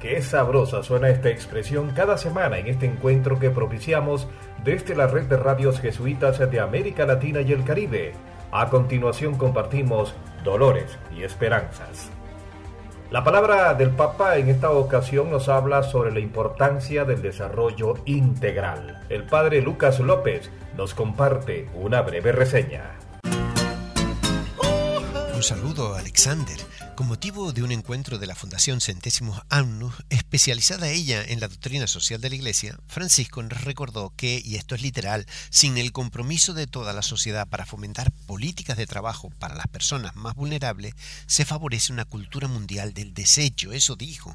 Qué sabrosa suena esta expresión cada semana en este encuentro que propiciamos desde la red de radios jesuitas de América Latina y el Caribe. A continuación compartimos dolores y esperanzas. La palabra del Papa en esta ocasión nos habla sobre la importancia del desarrollo integral. El padre Lucas López nos comparte una breve reseña. Un saludo, Alexander con motivo de un encuentro de la Fundación Centésimos Annus, especializada ella en la doctrina social de la Iglesia, Francisco nos recordó que, y esto es literal, sin el compromiso de toda la sociedad para fomentar políticas de trabajo para las personas más vulnerables, se favorece una cultura mundial del desecho, eso dijo.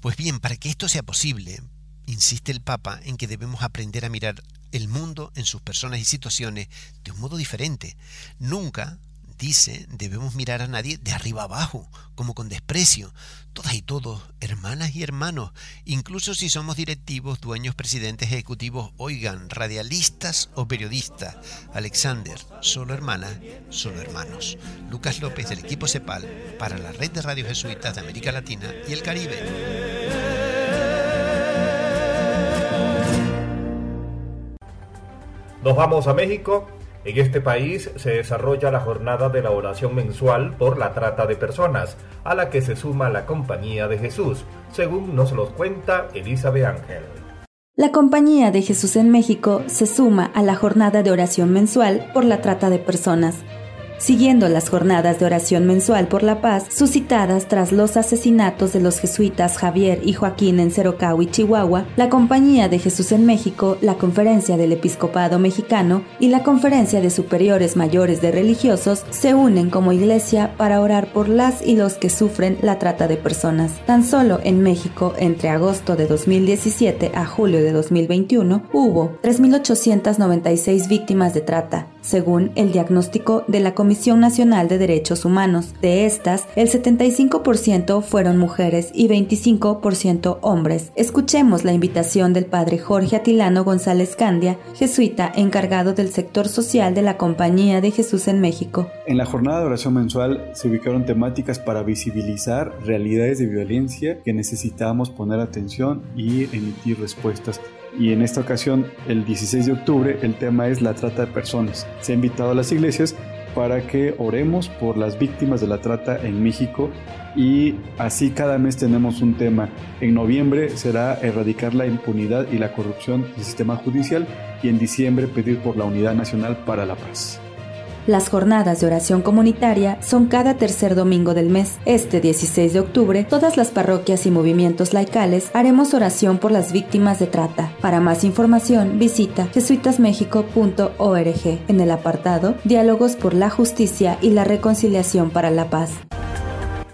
Pues bien, para que esto sea posible, insiste el Papa en que debemos aprender a mirar el mundo en sus personas y situaciones de un modo diferente. Nunca dice, debemos mirar a nadie de arriba abajo, como con desprecio. Todas y todos, hermanas y hermanos, incluso si somos directivos, dueños, presidentes, ejecutivos, oigan, radialistas o periodistas. Alexander, solo hermanas, solo hermanos. Lucas López del equipo CEPAL para la red de radio jesuitas de América Latina y el Caribe. Nos vamos a México en este país se desarrolla la jornada de la oración mensual por la trata de personas, a la que se suma la Compañía de Jesús, según nos lo cuenta Elizabeth Ángel. La Compañía de Jesús en México se suma a la jornada de oración mensual por la trata de personas siguiendo las jornadas de oración mensual por la paz suscitadas tras los asesinatos de los jesuitas Javier y Joaquín en Cerocao y Chihuahua, la Compañía de Jesús en México, la Conferencia del Episcopado Mexicano y la Conferencia de Superiores Mayores de Religiosos se unen como iglesia para orar por las y los que sufren la trata de personas. Tan solo en México, entre agosto de 2017 a julio de 2021, hubo 3.896 víctimas de trata, según el diagnóstico de la Comisión Nacional de Derechos Humanos. De estas, el 75% fueron mujeres y 25% hombres. Escuchemos la invitación del padre Jorge Atilano González Candia, jesuita encargado del sector social de la Compañía de Jesús en México. En la jornada de oración mensual se ubicaron temáticas para visibilizar realidades de violencia que necesitamos poner atención y emitir respuestas y en esta ocasión, el 16 de octubre, el tema es la trata de personas. Se ha invitado a las iglesias para que oremos por las víctimas de la trata en México y así cada mes tenemos un tema. En noviembre será erradicar la impunidad y la corrupción del sistema judicial y en diciembre pedir por la unidad nacional para la paz. Las jornadas de oración comunitaria son cada tercer domingo del mes. Este 16 de octubre, todas las parroquias y movimientos laicales haremos oración por las víctimas de trata. Para más información, visita jesuitasmexico.org en el apartado Diálogos por la Justicia y la Reconciliación para la Paz.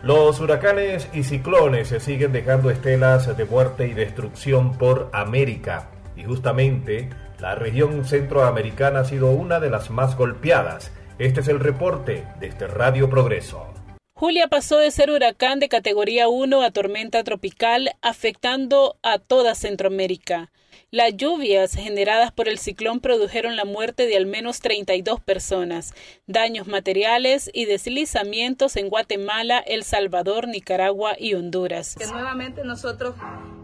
Los huracanes y ciclones se siguen dejando estelas de muerte y destrucción por América. Y justamente la región centroamericana ha sido una de las más golpeadas. Este es el reporte de este Radio Progreso. Julia pasó de ser huracán de categoría 1 a tormenta tropical, afectando a toda Centroamérica. Las lluvias generadas por el ciclón produjeron la muerte de al menos 32 personas, daños materiales y deslizamientos en Guatemala, El Salvador, Nicaragua y Honduras. Que nuevamente nosotros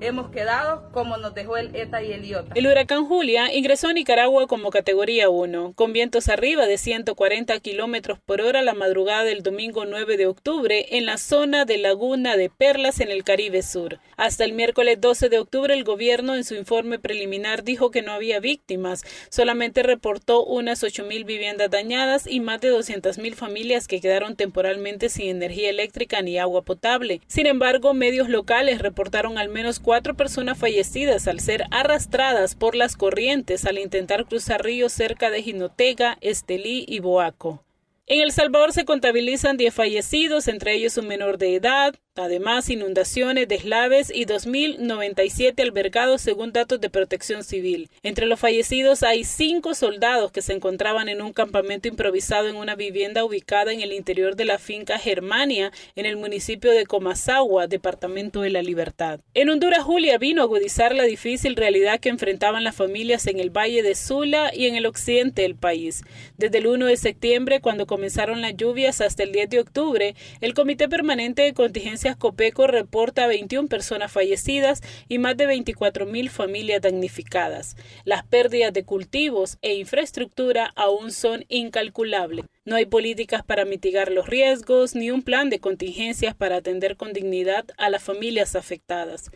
hemos quedado como nos dejó el ETA y el IOTA. El huracán Julia ingresó a Nicaragua como categoría 1, con vientos arriba de 140 kilómetros por hora la madrugada del domingo 9 de octubre en la zona de Laguna de Perlas en el Caribe Sur. Hasta el miércoles 12 de octubre, el gobierno en su informe preliminar dijo que no había víctimas, solamente reportó unas 8.000 viviendas dañadas y más de 200.000 familias que quedaron temporalmente sin energía eléctrica ni agua potable. Sin embargo, medios locales reportaron al menos cuatro personas fallecidas al ser arrastradas por las corrientes al intentar cruzar ríos cerca de Jinotega, Estelí y Boaco. En El Salvador se contabilizan 10 fallecidos, entre ellos un menor de edad, Además, inundaciones, deslaves y 2.097 albergados según datos de protección civil. Entre los fallecidos hay cinco soldados que se encontraban en un campamento improvisado en una vivienda ubicada en el interior de la finca Germania, en el municipio de Comasagua, departamento de la Libertad. En Honduras, Julia vino a agudizar la difícil realidad que enfrentaban las familias en el Valle de Sula y en el occidente del país. Desde el 1 de septiembre, cuando comenzaron las lluvias, hasta el 10 de octubre, el Comité Permanente de Contingencia Copeco reporta 21 personas fallecidas y más de 24 mil familias damnificadas. Las pérdidas de cultivos e infraestructura aún son incalculables. No hay políticas para mitigar los riesgos ni un plan de contingencias para atender con dignidad a las familias afectadas.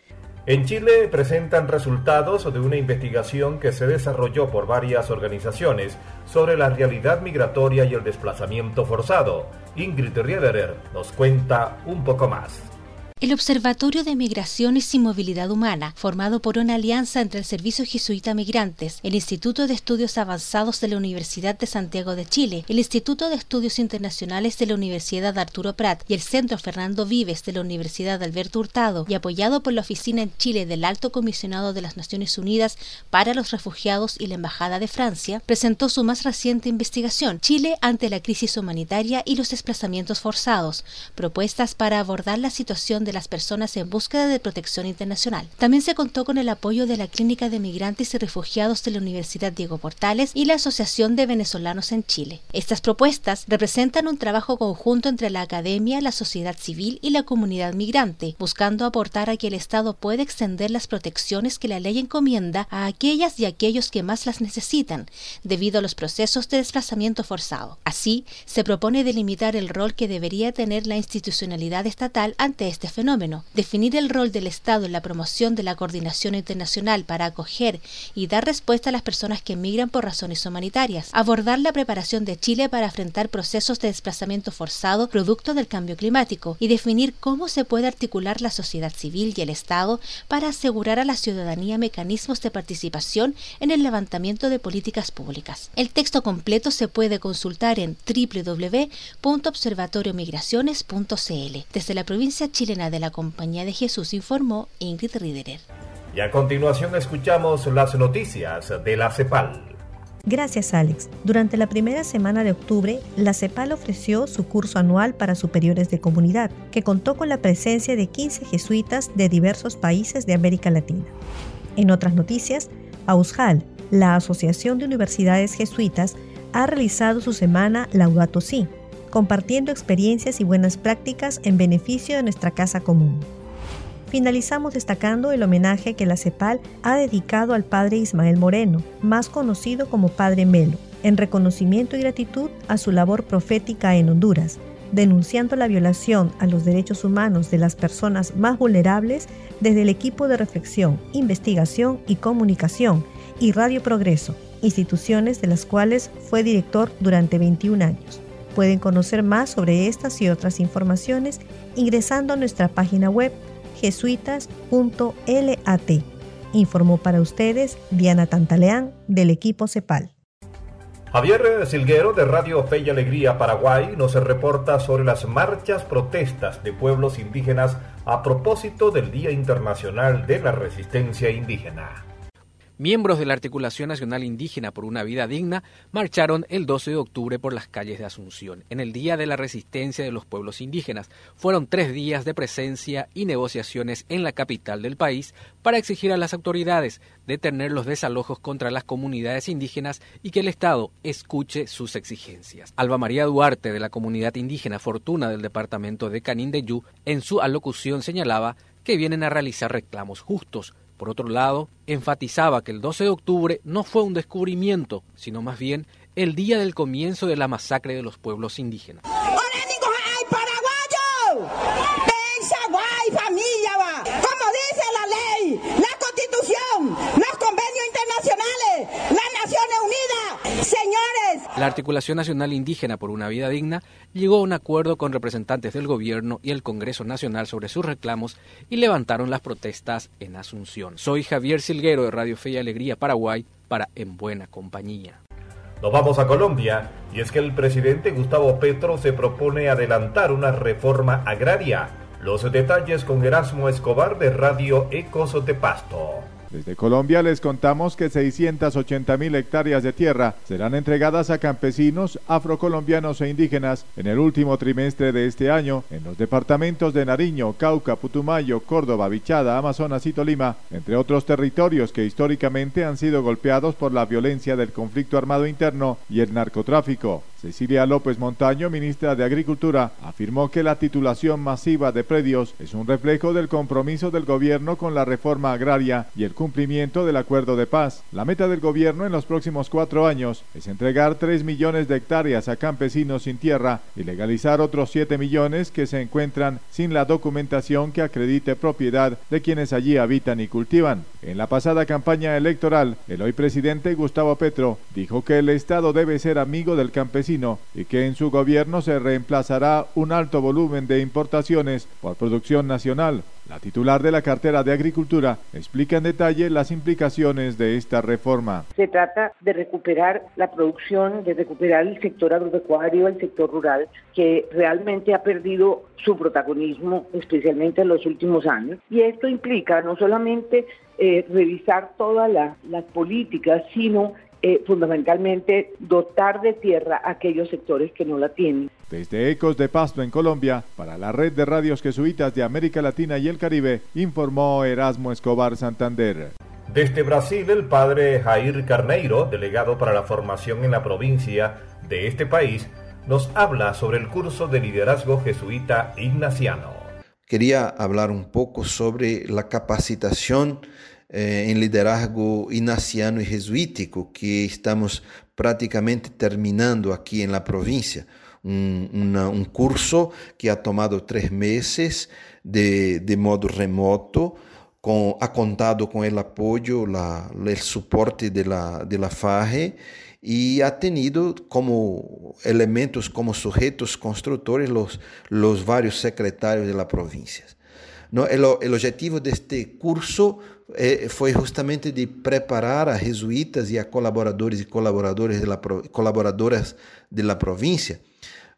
En Chile presentan resultados de una investigación que se desarrolló por varias organizaciones sobre la realidad migratoria y el desplazamiento forzado. Ingrid Riederer nos cuenta un poco más. El Observatorio de Migraciones y Movilidad Humana, formado por una alianza entre el Servicio Jesuita Migrantes, el Instituto de Estudios Avanzados de la Universidad de Santiago de Chile, el Instituto de Estudios Internacionales de la Universidad Arturo Prat y el Centro Fernando Vives de la Universidad Alberto Hurtado, y apoyado por la Oficina en Chile del Alto Comisionado de las Naciones Unidas para los Refugiados y la Embajada de Francia, presentó su más reciente investigación, Chile ante la crisis humanitaria y los desplazamientos forzados, propuestas para abordar la situación de las personas en búsqueda de protección internacional. También se contó con el apoyo de la Clínica de Migrantes y Refugiados de la Universidad Diego Portales y la Asociación de Venezolanos en Chile. Estas propuestas representan un trabajo conjunto entre la academia, la sociedad civil y la comunidad migrante, buscando aportar a que el Estado pueda extender las protecciones que la ley encomienda a aquellas y aquellos que más las necesitan, debido a los procesos de desplazamiento forzado. Así, se propone delimitar el rol que debería tener la institucionalidad estatal ante este fenómeno, definir el rol del Estado en la promoción de la coordinación internacional para acoger y dar respuesta a las personas que emigran por razones humanitarias, abordar la preparación de Chile para enfrentar procesos de desplazamiento forzado producto del cambio climático y definir cómo se puede articular la sociedad civil y el Estado para asegurar a la ciudadanía mecanismos de participación en el levantamiento de políticas públicas. El texto completo se puede consultar en www.observatoriomigraciones.cl. Desde la provincia chilena de la Compañía de Jesús informó Ingrid Riederer. Y a continuación escuchamos las noticias de la CEPAL. Gracias, Alex. Durante la primera semana de octubre, la CEPAL ofreció su curso anual para superiores de comunidad, que contó con la presencia de 15 jesuitas de diversos países de América Latina. En otras noticias, AUSJAL, la Asociación de Universidades Jesuitas, ha realizado su semana Laudato Si, compartiendo experiencias y buenas prácticas en beneficio de nuestra casa común. Finalizamos destacando el homenaje que la CEPAL ha dedicado al padre Ismael Moreno, más conocido como Padre Melo, en reconocimiento y gratitud a su labor profética en Honduras, denunciando la violación a los derechos humanos de las personas más vulnerables desde el equipo de reflexión, investigación y comunicación y Radio Progreso, instituciones de las cuales fue director durante 21 años. Pueden conocer más sobre estas y otras informaciones ingresando a nuestra página web jesuitas.lat. Informó para ustedes Diana Tantaleán del equipo CEPAL. Javier Silguero de Radio Fe y Alegría Paraguay nos reporta sobre las marchas protestas de pueblos indígenas a propósito del Día Internacional de la Resistencia Indígena. Miembros de la Articulación Nacional Indígena por una Vida Digna marcharon el 12 de octubre por las calles de Asunción, en el Día de la Resistencia de los Pueblos Indígenas. Fueron tres días de presencia y negociaciones en la capital del país para exigir a las autoridades detener los desalojos contra las comunidades indígenas y que el Estado escuche sus exigencias. Alba María Duarte, de la comunidad indígena Fortuna del departamento de Canindeyú, en su alocución señalaba que vienen a realizar reclamos justos por otro lado, enfatizaba que el 12 de octubre no fue un descubrimiento, sino más bien el día del comienzo de la masacre de los pueblos indígenas. Como dice la ley, la constitución, los convenios internacionales, las Naciones Unidas, señores. La Articulación Nacional Indígena por una Vida Digna llegó a un acuerdo con representantes del gobierno y el Congreso Nacional sobre sus reclamos y levantaron las protestas en Asunción. Soy Javier Silguero de Radio Fe y Alegría Paraguay para En Buena Compañía. Nos vamos a Colombia y es que el presidente Gustavo Petro se propone adelantar una reforma agraria Los detalles con Erasmo Escobar de Radio Ecos Pasto. Desde Colombia les contamos que 680 mil hectáreas de tierra serán entregadas a campesinos afrocolombianos e indígenas en el último trimestre de este año en los departamentos de Nariño, Cauca, Putumayo, Córdoba, Vichada, Amazonas y Tolima, entre otros territorios que históricamente han sido golpeados por la violencia del conflicto armado interno y el narcotráfico. Cecilia López Montaño, ministra de Agricultura, afirmó que la titulación masiva de predios es un reflejo del compromiso del gobierno con la reforma agraria y el cumplimiento del acuerdo de paz. La meta del gobierno en los próximos cuatro años es entregar 3 millones de hectáreas a campesinos sin tierra y legalizar otros 7 millones que se encuentran sin la documentación que acredite propiedad de quienes allí habitan y cultivan. En la pasada campaña electoral, el hoy presidente Gustavo Petro dijo que el Estado debe ser amigo del campesino y que en su gobierno se reemplazará un alto volumen de importaciones por producción nacional. La titular de la cartera de Agricultura explica en detalle las implicaciones de esta reforma. Se trata de recuperar la producción, de recuperar el sector agropecuario, el sector rural, que realmente ha perdido su protagonismo, especialmente en los últimos años. Y esto implica no solamente eh, revisar todas las políticas, sino eh, fundamentalmente dotar de tierra a aquellos sectores que no la tienen. Desde Ecos de Pasto en Colombia, para la red de radios jesuitas de América Latina y el Caribe, informó Erasmo Escobar Santander. Desde Brasil, el padre Jair Carneiro, delegado para la formación en la provincia de este país, nos habla sobre el curso de liderazgo jesuita ignaciano. Quería hablar un poco sobre la capacitación eh, em liderazgo inaciano e jesuítico, que estamos praticamente terminando aqui na província. Um, uma, um curso que ha tomado três meses de, de modo remoto, com, ha contado com o apoio, la, o suporte de la, de la FARE e ha tenido como elementos, como sujeitos construtores, los, los varios secretarios de la província. No, el, objetivo de este curso é, foi justamente de preparar a jesuítas e a colaboradores colaboradores de la, colaboradoras da província,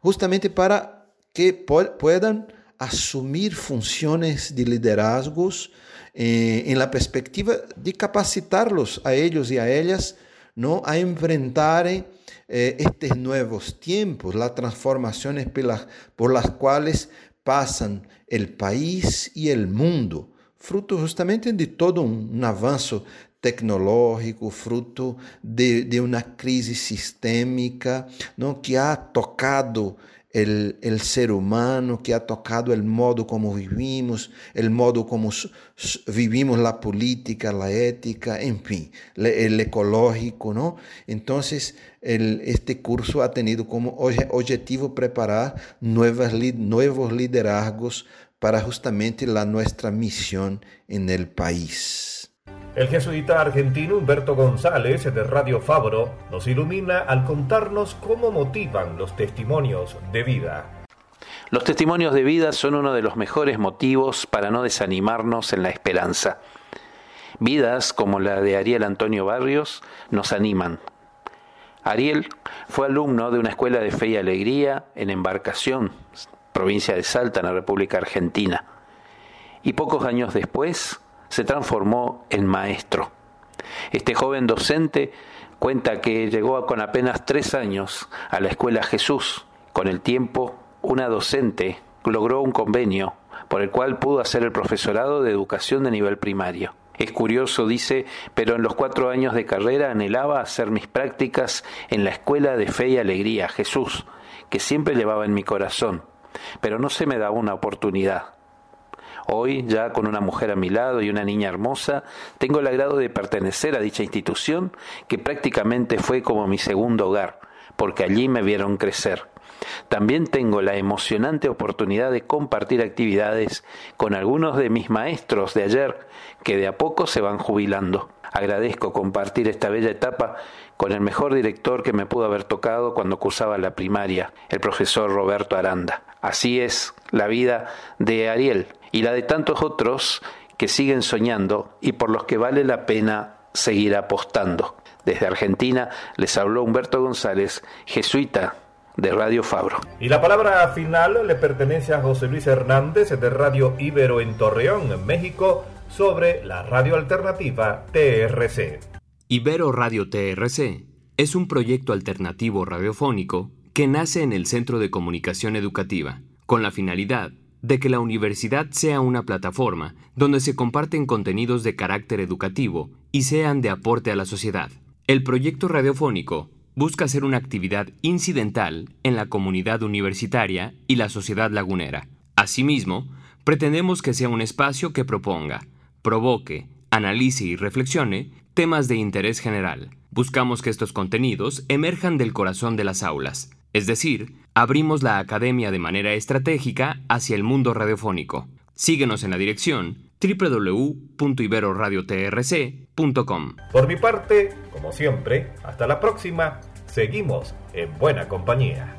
justamente para que puedan assumir funções de liderazgos eh, em la perspectiva de capacitarlos a eles e a elas não a enfrentarem eh, estes novos tempos, as transformações pelas, por las quais passam o país e o mundo fruto justamente de todo um avanço tecnológico, fruto de, de uma crise sistêmica não, que ha tocado el, el ser humano, que ha tocado el modo como vivimos, el modo como vivimos la política, la ética, en fin, el ecológico, ¿no? Entonces, este curso ha tenido como objetivo preparar nuevos liderazgos para justamente la nuestra misión en el país. El jesuita argentino Humberto González de Radio Fabro nos ilumina al contarnos cómo motivan los testimonios de vida. Los testimonios de vida son uno de los mejores motivos para no desanimarnos en la esperanza. Vidas como la de Ariel Antonio Barrios nos animan. Ariel fue alumno de una escuela de fe y alegría en embarcación provincia de Salta, en la República Argentina. Y pocos años después se transformó en maestro. Este joven docente cuenta que llegó con apenas tres años a la escuela Jesús. Con el tiempo, una docente logró un convenio por el cual pudo hacer el profesorado de educación de nivel primario. Es curioso, dice, pero en los cuatro años de carrera anhelaba hacer mis prácticas en la escuela de fe y alegría, Jesús, que siempre llevaba en mi corazón pero no se me daba una oportunidad. Hoy, ya con una mujer a mi lado y una niña hermosa, tengo el agrado de pertenecer a dicha institución que prácticamente fue como mi segundo hogar, porque allí me vieron crecer. También tengo la emocionante oportunidad de compartir actividades con algunos de mis maestros de ayer que de a poco se van jubilando. Agradezco compartir esta bella etapa con el mejor director que me pudo haber tocado cuando cursaba la primaria, el profesor Roberto Aranda. Así es la vida de Ariel y la de tantos otros que siguen soñando y por los que vale la pena seguir apostando. Desde Argentina les habló Humberto González, jesuita de Radio Fabro. Y la palabra final le pertenece a José Luis Hernández de Radio Ibero en Torreón, en México, sobre la radio alternativa TRC. Ibero Radio TRC es un proyecto alternativo radiofónico que nace en el Centro de Comunicación Educativa, con la finalidad de que la universidad sea una plataforma donde se comparten contenidos de carácter educativo y sean de aporte a la sociedad. El proyecto radiofónico busca ser una actividad incidental en la comunidad universitaria y la sociedad lagunera. Asimismo, pretendemos que sea un espacio que proponga, provoque, analice y reflexione temas de interés general. Buscamos que estos contenidos emerjan del corazón de las aulas, es decir, abrimos la academia de manera estratégica hacia el mundo radiofónico. Síguenos en la dirección www.iberoradiotrc.com. Por mi parte, como siempre, hasta la próxima. Seguimos en buena compañía.